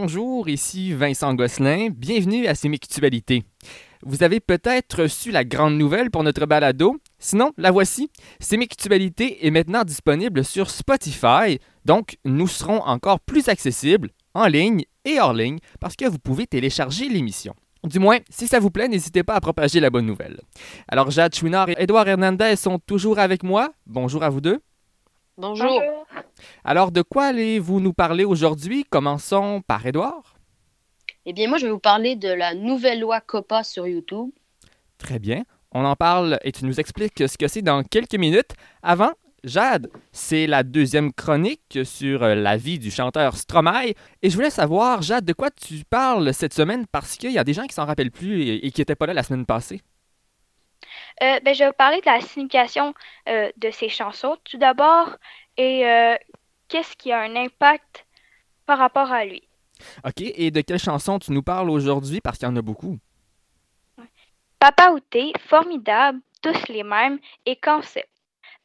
Bonjour, ici Vincent Gosselin. Bienvenue à Sémictualité. Vous avez peut-être su la grande nouvelle pour notre balado. Sinon, la voici. Sémictualité est maintenant disponible sur Spotify, donc nous serons encore plus accessibles en ligne et hors ligne parce que vous pouvez télécharger l'émission. Du moins, si ça vous plaît, n'hésitez pas à propager la bonne nouvelle. Alors, Jade Chouinard et Edouard Hernandez sont toujours avec moi. Bonjour à vous deux. Bonjour. Alors, de quoi allez-vous nous parler aujourd'hui? Commençons par Edouard. Eh bien, moi, je vais vous parler de la nouvelle loi COPA sur YouTube. Très bien. On en parle et tu nous expliques ce que c'est dans quelques minutes. Avant, Jade, c'est la deuxième chronique sur euh, la vie du chanteur Stromae. Et je voulais savoir, Jade, de quoi tu parles cette semaine parce qu'il y a des gens qui s'en rappellent plus et, et qui n'étaient pas là la semaine passée. Euh, ben, je vais vous parler de la signification euh, de ces chansons tout d'abord et euh, qu'est-ce qui a un impact par rapport à lui? OK, et de quelle chanson tu nous parles aujourd'hui? Parce qu'il y en a beaucoup? Papa Outé, Formidable, Tous les mêmes et Concept.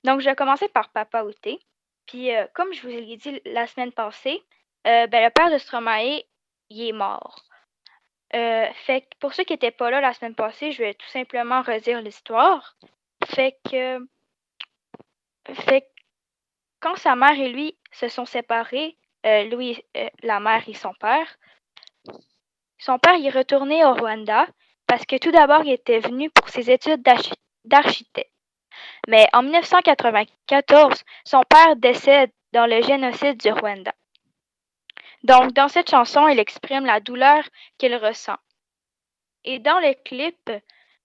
Donc, je vais commencer par Papa Outé. Puis, euh, comme je vous l'ai dit la semaine passée, euh, ben, le père de Stromae, il est mort. Euh, fait que pour ceux qui n'étaient pas là la semaine passée, je vais tout simplement redire l'histoire. Fait que, fait que quand sa mère et lui se sont séparés, euh, lui, euh, la mère et son père, son père il est retourné au Rwanda parce que tout d'abord, il était venu pour ses études d'archi- d'architecte. Mais en 1994, son père décède dans le génocide du Rwanda. Donc, dans cette chanson, il exprime la douleur qu'il ressent. Et dans le clip,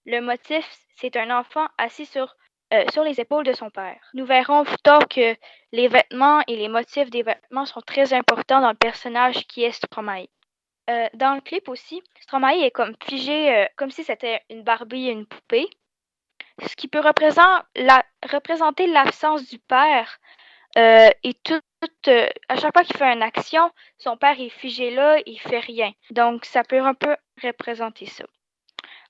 le motif, c'est un enfant assis sur, euh, sur les épaules de son père. Nous verrons plus tard que les vêtements et les motifs des vêtements sont très importants dans le personnage qui est Stromae. Euh, dans le clip aussi, Stromae est figé, euh, comme si c'était une Barbie et une poupée, ce qui peut représenter la- représenter l'absence du père et tout, à chaque fois qu'il fait une action, son père est figé là, il fait rien. Donc, ça peut un peu représenter ça.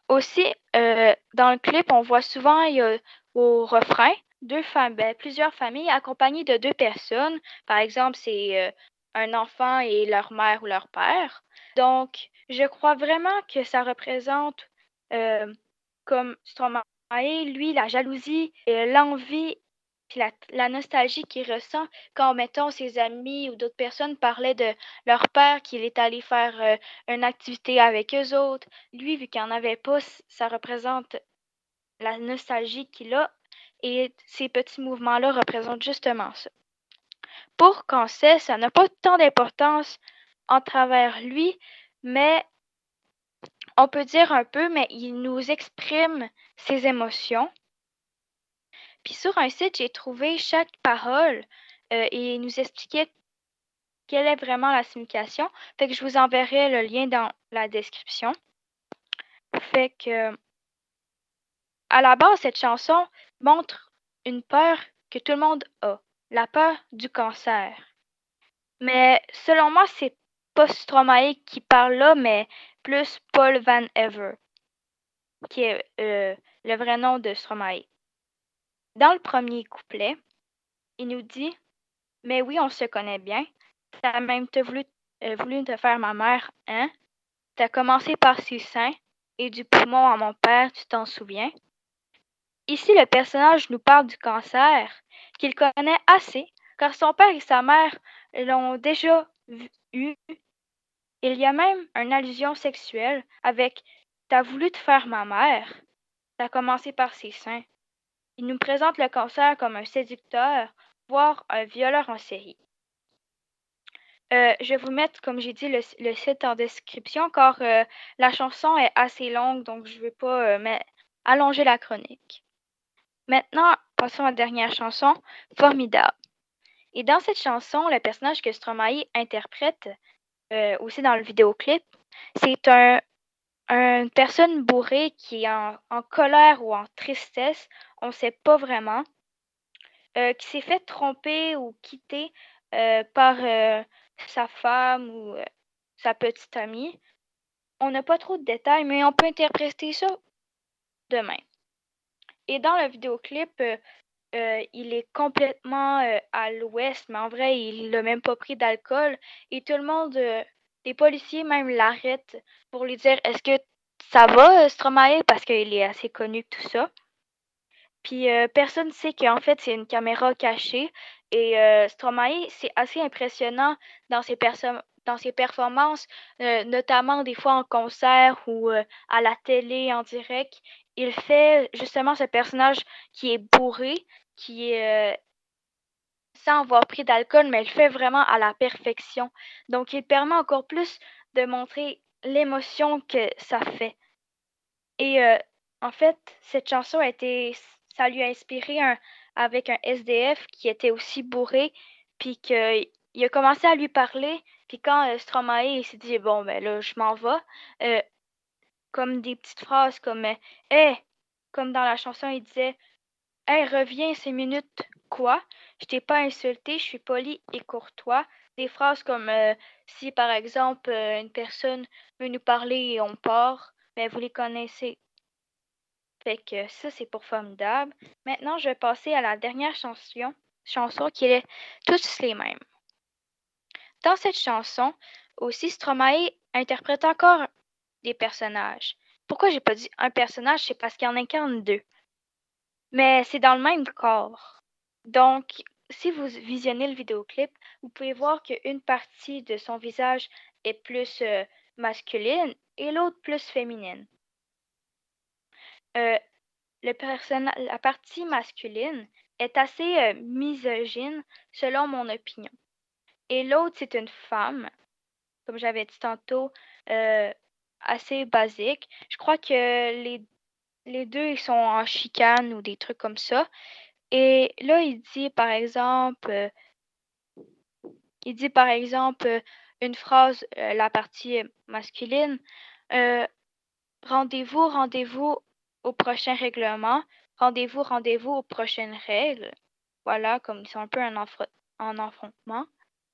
Aussi, dans le clip, on voit souvent il y a, au refrain ben, plusieurs familles accompagnées de deux personnes. Par exemple, c'est euh, un enfant et leur mère ou leur père. Donc, je crois vraiment que ça représente euh, comme Stromae, lui, la jalousie, et l'envie puis la, nostalgie qu'il ressent quand, mettons, ses amis ou d'autres personnes parlaient de leur père, qu'il est allé faire euh, une activité avec eux autres. Lui, vu qu'il n'en avait pas, ça représente la nostalgie qu'il a et ces petits mouvements-là représentent justement ça. Pour Cancel, ça n'a pas tant d'importance en travers lui, mais on peut dire un peu, mais il nous exprime ses émotions. Puis sur un site, j'ai trouvé chaque parole euh, et il nous expliquait quelle est vraiment la signification. Fait que je vous enverrai le lien dans la description. Fait que à la base, cette chanson montre une peur que tout le monde a, la peur du cancer. Mais selon moi, c'est pas Stromae qui parle là, mais plus Paul Van Ever, qui est euh, le vrai nom de Stromae. Dans le premier couplet, il nous dit Mais oui, on se connaît bien. T'as même te voulu, euh, voulu te faire ma mère, hein? T'as commencé par ses seins et du poumon à mon père, tu t'en souviens? Ici, le personnage nous parle du cancer qu'il connaît assez, car son père et sa mère l'ont déjà eu. Il y a même une allusion sexuelle avec T'as voulu te faire ma mère. T'as commencé par ses seins. Il nous présente le cancer comme un séducteur, voire un violeur en série. Euh, je vais vous mettre, comme j'ai dit, le, site en description, car euh, la chanson est assez longue, donc je ne vais pas euh, allonger la chronique. Maintenant, passons à la dernière chanson, Formidable. Et dans cette chanson, le personnage que Stromae interprète, euh, aussi dans le vidéoclip, c'est un, une personne bourrée qui est en, colère ou en tristesse, on ne sait pas vraiment, euh, qui s'est fait tromper ou quitter euh, par sa femme ou sa petite amie. On n'a pas trop de détails, mais on peut interpréter ça de même. Et dans le vidéoclip, euh, euh, il est complètement euh, à l'ouest, mais en vrai, il n'a même pas pris d'alcool. Et tout le monde des policiers même l'arrêtent pour lui dire est-ce que ça va, Stromae, parce qu'il est assez connu tout ça. Puis personne ne sait qu'en fait c'est une caméra cachée et Stromae c'est assez impressionnant dans ses dans ses performances, notamment des fois en concert ou à la télé en direct. Il fait justement ce personnage qui est bourré, qui est sans avoir pris d'alcool, mais il fait vraiment à la perfection. Donc, il permet encore plus de montrer l'émotion que ça fait. Et euh, en fait, cette chanson a été, ça lui a inspiré avec un SDF qui était aussi bourré, puis qu'il a commencé à lui parler, puis quand euh, Stromae s'est dit bon ben là je m'en vais, euh, comme des petites phrases comme hey, comme dans la chanson il disait hey reviens ces minutes quoi? Je t'ai pas insulté, je suis poli et courtois. Des phrases comme euh, si par exemple euh, une personne veut nous parler et on part, mais vous les connaissez. Fait que ça c'est pour formidable. Maintenant je vais passer à la dernière chanson, chanson qui est tous les mêmes. Dans cette chanson, aussi Stromae interprète encore des personnages. Pourquoi j'ai pas dit un personnage, c'est parce qu'il en incarne deux. Mais c'est dans le même corps. Donc, si vous visionnez le vidéoclip, vous pouvez voir qu'une partie de son visage est plus euh, masculine et l'autre plus féminine. Euh, la partie masculine est assez euh, misogyne selon mon opinion. Et l'autre, c'est une femme, comme j'avais dit tantôt, assez basique. Je crois que les, les deux, ils sont en chicane ou des trucs comme ça. Et là, il dit par exemple, euh, il dit par exemple euh, une phrase, euh, la partie masculine, rendez-vous, rendez-vous au prochain règlement, rendez-vous, rendez-vous aux prochaines règles. Voilà, comme ils sont un peu en, en affrontement.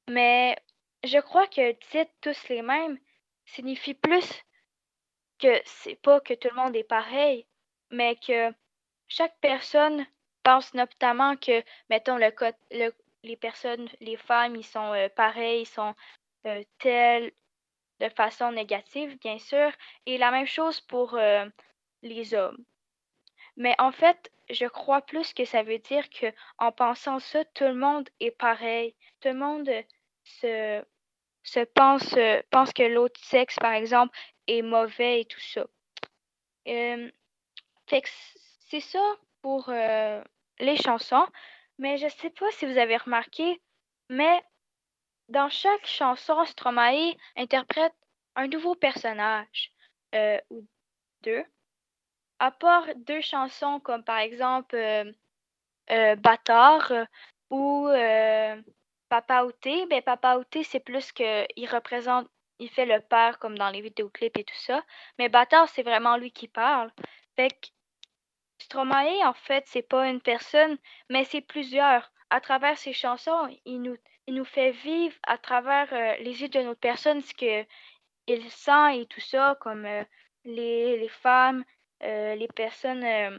Mais je crois que titre tous les mêmes signifie plus que c'est pas que tout le monde est pareil, mais que chaque personne pense notamment que, mettons, le, les personnes, les femmes, ils sont euh, pareils, ils sont euh, tels de façon négative, bien sûr, et la même chose pour euh, les hommes. Mais en fait, je crois plus que ça veut dire que en pensant ça, tout le monde est pareil. Tout le monde se, se pense, pense que l'autre sexe, par exemple, est mauvais et tout ça. que c'est ça pour les chansons, mais je sais pas si vous avez remarqué, mais dans chaque chanson, Stromae interprète un nouveau personnage euh, ou deux. À part deux chansons comme par exemple euh, euh Bâtard euh, ou Papa Outé, ben Papa Outé c'est plus que il représente, il fait le père comme dans les vidéoclips et tout ça. Mais Bâtard c'est vraiment lui qui parle. Fait que Stromae, en fait, c'est pas une personne, mais c'est plusieurs. À travers ses chansons, il nous, il nous fait vivre à travers euh, les yeux de notre personne ce qu'il sent et tout ça, comme euh, les, femmes, euh, les personnes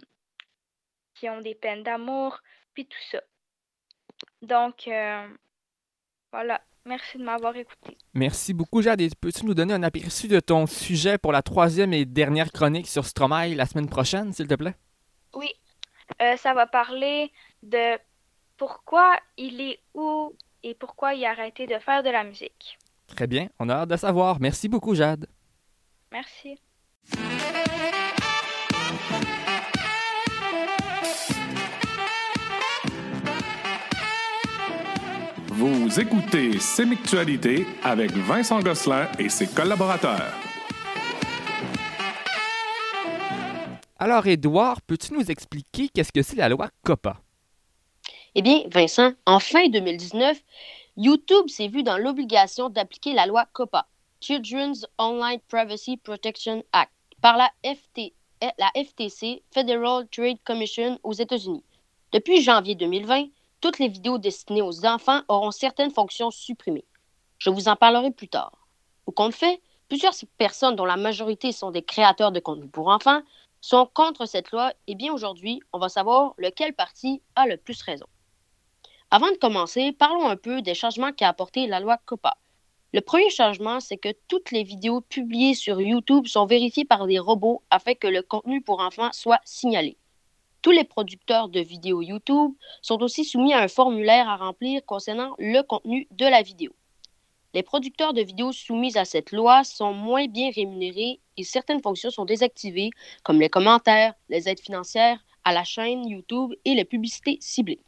qui ont des peines d'amour, puis tout ça. Donc, voilà. Merci de m'avoir écouté. Merci beaucoup, Jade. peux-tu nous donner un aperçu de ton sujet pour la troisième et dernière chronique sur Stromae la semaine prochaine, s'il te plaît? Oui, euh, ça va parler de pourquoi il est où et pourquoi il a arrêté de faire de la musique. Très bien, on a hâte de savoir. Merci beaucoup, Jade. Merci. Vous écoutez Sémictualité avec Vincent Gosselin et ses collaborateurs. Alors, Edouard, peux-tu nous expliquer qu'est-ce que c'est la loi COPPA? Eh bien, Vincent, en fin 2019, YouTube s'est vu dans l'obligation d'appliquer la loi COPPA, Children's Online Privacy Protection Act, par la, la FTC, Federal Trade Commission aux États-Unis. Depuis janvier 2020, toutes les vidéos destinées aux enfants auront certaines fonctions supprimées. Je vous en parlerai plus tard. Au compte fait, plusieurs personnes, dont la majorité sont des créateurs de contenu pour enfants, sont contre cette loi, et bien aujourd'hui, on va savoir lequel parti a le plus raison. Avant de commencer, parlons un peu des changements qu'a apporté la loi COPA. Le premier changement, c'est que toutes les vidéos publiées sur YouTube sont vérifiées par des robots afin que le contenu pour enfants soit signalé. Tous les producteurs de vidéos YouTube sont aussi soumis à un formulaire à remplir concernant le contenu de la vidéo. Les producteurs de vidéos soumis à cette loi sont moins bien rémunérés et certaines fonctions sont désactivées, comme les commentaires, les aides financières à la chaîne YouTube et les publicités ciblées.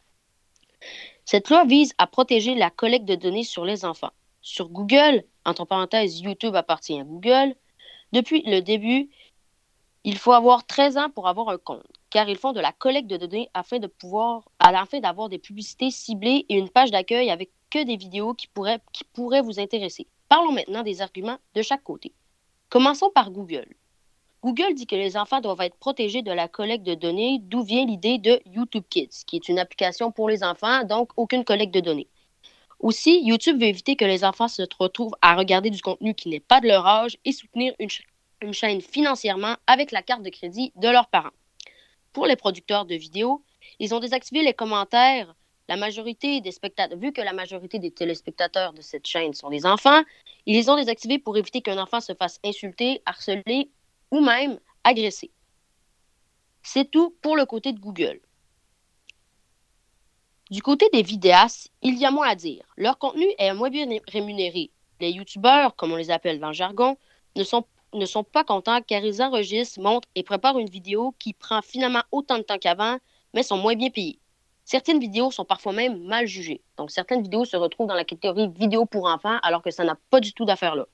Cette loi vise à protéger la collecte de données sur les enfants sur Google, entre parenthèses, YouTube appartient à Google, depuis le début, il faut avoir 13 ans pour avoir un compte, car ils font de la collecte de données afin de pouvoir, afin d'avoir des publicités ciblées et une page d'accueil avec que des vidéos qui pourraient, qui pourraient vous intéresser. Parlons maintenant des arguments de chaque côté. Commençons par Google. Google dit que les enfants doivent être protégés de la collecte de données, d'où vient l'idée de YouTube Kids, qui est une application pour les enfants, donc aucune collecte de données. Aussi, YouTube veut éviter que les enfants se retrouvent à regarder du contenu qui n'est pas de leur âge et soutenir une, chaîne financièrement avec la carte de crédit de leurs parents. Pour les producteurs de vidéos, ils ont désactivé les commentaires. La majorité des spectateurs, vu que la majorité des téléspectateurs de cette chaîne sont des enfants, ils les ont désactivés pour éviter qu'un enfant se fasse insulter, harceler ou même agresser. C'est tout pour le côté de Google. Du côté des vidéastes, il y a moins à dire. Leur contenu est moins bien rémunéré. Les youtubeurs, comme on les appelle dans le jargon, ne sont, ne sont pas contents car ils enregistrent, montrent et préparent une vidéo qui prend finalement autant de temps qu'avant, mais sont moins bien payés. Certaines vidéos sont parfois même mal jugées. Donc certaines vidéos se retrouvent dans la catégorie vidéo pour enfants alors que ça n'a pas du tout d'affaire là.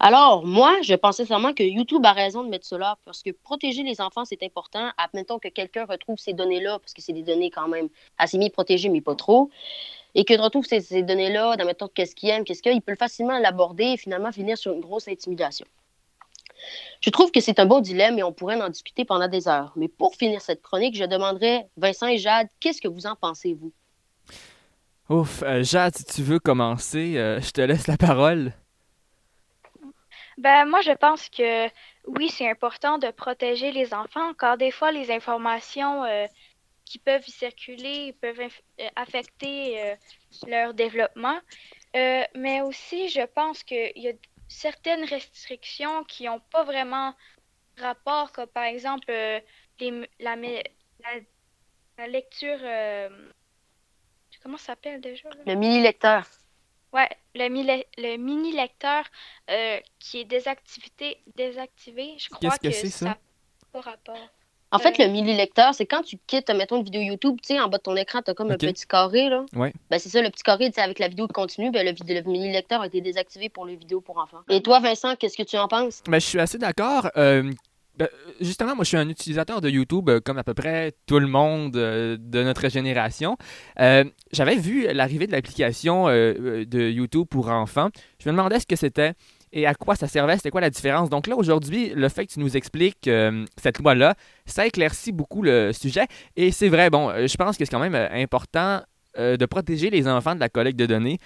Alors, moi, je pensais sincèrement que YouTube a raison de mettre cela parce que protéger les enfants, c'est important. Admettons que quelqu'un retrouve ces données-là, parce que c'est des données quand même assez mis protégées, mais pas trop, et qu'il retrouve ces, données-là, d'admettons qu'est-ce qu'il aime, qu'est-ce qu'il il peut facilement l'aborder et finalement finir sur une grosse intimidation. Je trouve que c'est un beau dilemme et on pourrait en discuter pendant des heures. Mais pour finir cette chronique, je demanderais, Vincent et Jade, qu'est-ce que vous en pensez, vous? Ouf, euh, Jade, si tu veux commencer, euh, je te laisse la parole. Ben, moi, je pense que oui, c'est important de protéger les enfants, car des fois, les informations euh, qui peuvent circuler peuvent affecter euh, leur développement. mais aussi, je pense qu'il y a certaines restrictions qui n'ont pas vraiment rapport, comme par exemple les, la, la, lecture. comment ça s'appelle déjà? Le mini-lecteur. Ouais, le, le mini lecteur euh, qui est désactivé, désactivé je crois que, que c'est ça? n'a pas rapport. En fait, le mini lecteur, c'est quand tu quittes, mettons, une vidéo YouTube, tu sais, en bas de ton écran, tu as comme un petit carré, là. Ouais. Ben, c'est ça, le petit carré, tu avec la vidéo continue, ben, le, le mini lecteur a été désactivé pour les vidéos pour enfants. Et toi, Vincent, qu'est-ce que tu en penses? Ben, je suis assez d'accord. Euh, ben, justement, moi, je suis un utilisateur de YouTube, euh, comme à peu près tout le monde euh, de notre génération. Euh, j'avais vu l'arrivée de l'application de YouTube pour enfants. Je me demandais ce que c'était et à quoi ça servait, c'était quoi la différence. Donc là, aujourd'hui, le fait que tu nous expliques cette loi-là, ça éclaircit beaucoup le sujet. Et c'est vrai, bon, je pense que c'est quand même important de protéger les enfants de la collecte de données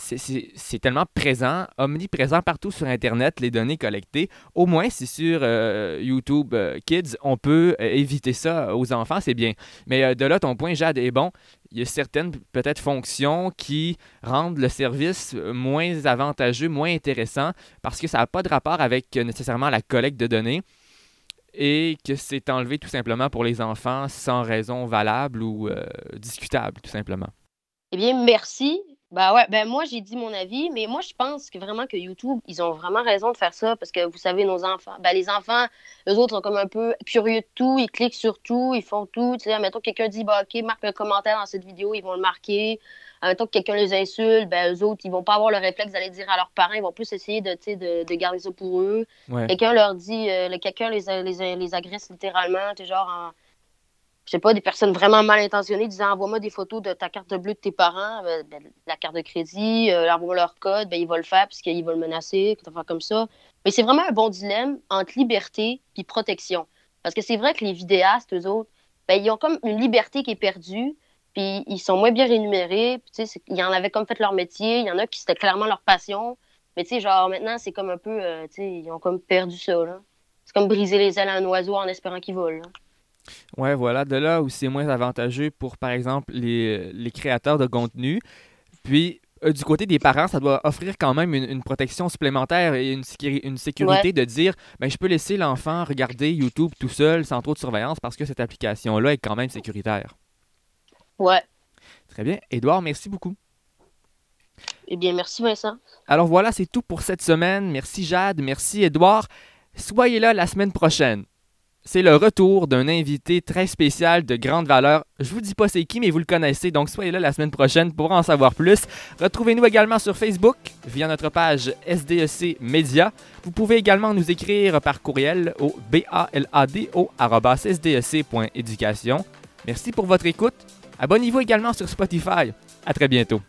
c'est tellement présent, omniprésent partout sur Internet, les données collectées. Au moins, si sur euh, YouTube euh, Kids, on peut euh, éviter ça aux enfants, c'est bien. Mais de là, ton point, Jade, est bon. Il y a certaines, peut-être, fonctions qui rendent le service moins avantageux, moins intéressant, parce que ça n'a pas de rapport avec nécessairement la collecte de données et que c'est enlevé tout simplement pour les enfants sans raison valable ou discutable, tout simplement. Eh bien, merci. Bah ouais, ben moi j'ai dit mon avis, mais moi je pense que vraiment que YouTube, ils ont vraiment raison de faire ça parce que vous savez, nos enfants, ben les enfants, eux autres sont comme un peu curieux de tout, ils cliquent sur tout, ils font tout. Tu sais, mettons que quelqu'un dit, bah ok, marque un commentaire dans cette vidéo, ils vont le marquer. Mettons que quelqu'un les insulte, ben eux autres, ils vont pas avoir le réflexe d'aller dire à leurs parents, ils vont plus essayer de, de, de garder ça pour eux. Quelqu'un leur dit, euh, quelqu'un les, les, les agresse littéralement, tu genre en je sais pas, des personnes vraiment mal intentionnées disant envoie-moi des photos de ta carte bleue de tes parents, euh, ben, la carte de crédit, euh, envoie-moi leur code, ben, ils vont le faire parce qu'ils vont le menacer, faire comme ça. Mais c'est vraiment un bon dilemme entre liberté et protection. Parce que c'est vrai que les vidéastes, eux autres, ben, ils ont comme une liberté qui est perdue, puis ils sont moins bien rémunérés. Puis, ils en avaient comme fait leur métier. Il y en a qui c'était clairement leur passion. Mais tu sais, genre maintenant, c'est comme un peu, euh, tu sais, ils ont comme perdu ça. C'est comme briser les ailes à un oiseau en espérant qu'il vole. Ouais, voilà, de là où c'est moins avantageux pour, par exemple, les, les créateurs de contenu. Puis, euh, du côté des parents, ça doit offrir quand même une, une protection supplémentaire et une sécurité de dire ben, je peux laisser l'enfant regarder YouTube tout seul sans trop de surveillance parce que cette application-là est quand même sécuritaire. Ouais. Très bien. Édouard, merci beaucoup. Eh bien, merci Vincent. Alors voilà, c'est tout pour cette semaine. Merci Jade, merci Édouard. Soyez là la semaine prochaine. C'est le retour d'un invité très spécial de grande valeur. Je vous dis pas c'est qui, mais vous le connaissez, donc soyez là la semaine prochaine pour en savoir plus. Retrouvez-nous également sur Facebook via notre page SDEC Média. Vous pouvez également nous écrire par courriel au balado@sdec.éducation. Merci pour votre écoute. Abonnez-vous également sur Spotify. À très bientôt.